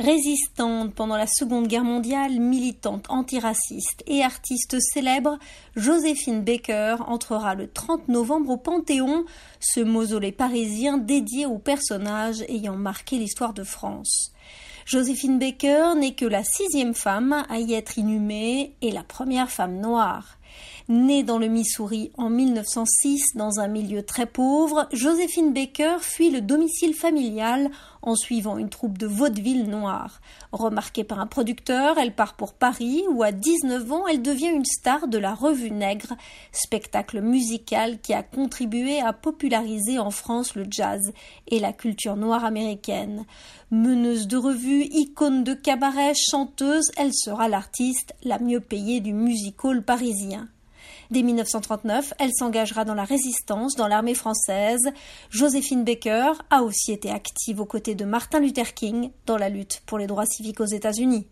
Résistante pendant la Seconde Guerre mondiale, militante antiraciste et artiste célèbre, Joséphine Baker entrera le 30 novembre au Panthéon, ce mausolée parisien dédié aux personnages ayant marqué l'histoire de France. Joséphine Baker n'est que la sixième femme à y être inhumée et la première femme noire. Née dans le Missouri en 1906 dans un milieu très pauvre, Joséphine Baker fuit le domicile familial en suivant une troupe de vaudeville noirs. Remarquée par un producteur, elle part pour Paris où à 19 ans elle devient une star de la Revue Nègre, spectacle musical qui a contribué à populariser en France le jazz et la culture noire américaine. Meneuse de revue, icône de cabaret, chanteuse, elle sera l'artiste la mieux payée du music hall parisien. Dès 1939, elle s'engagera dans la résistance dans l'armée française. Joséphine Baker a aussi été active aux côtés de Martin Luther King dans la lutte pour les droits civiques aux États-Unis.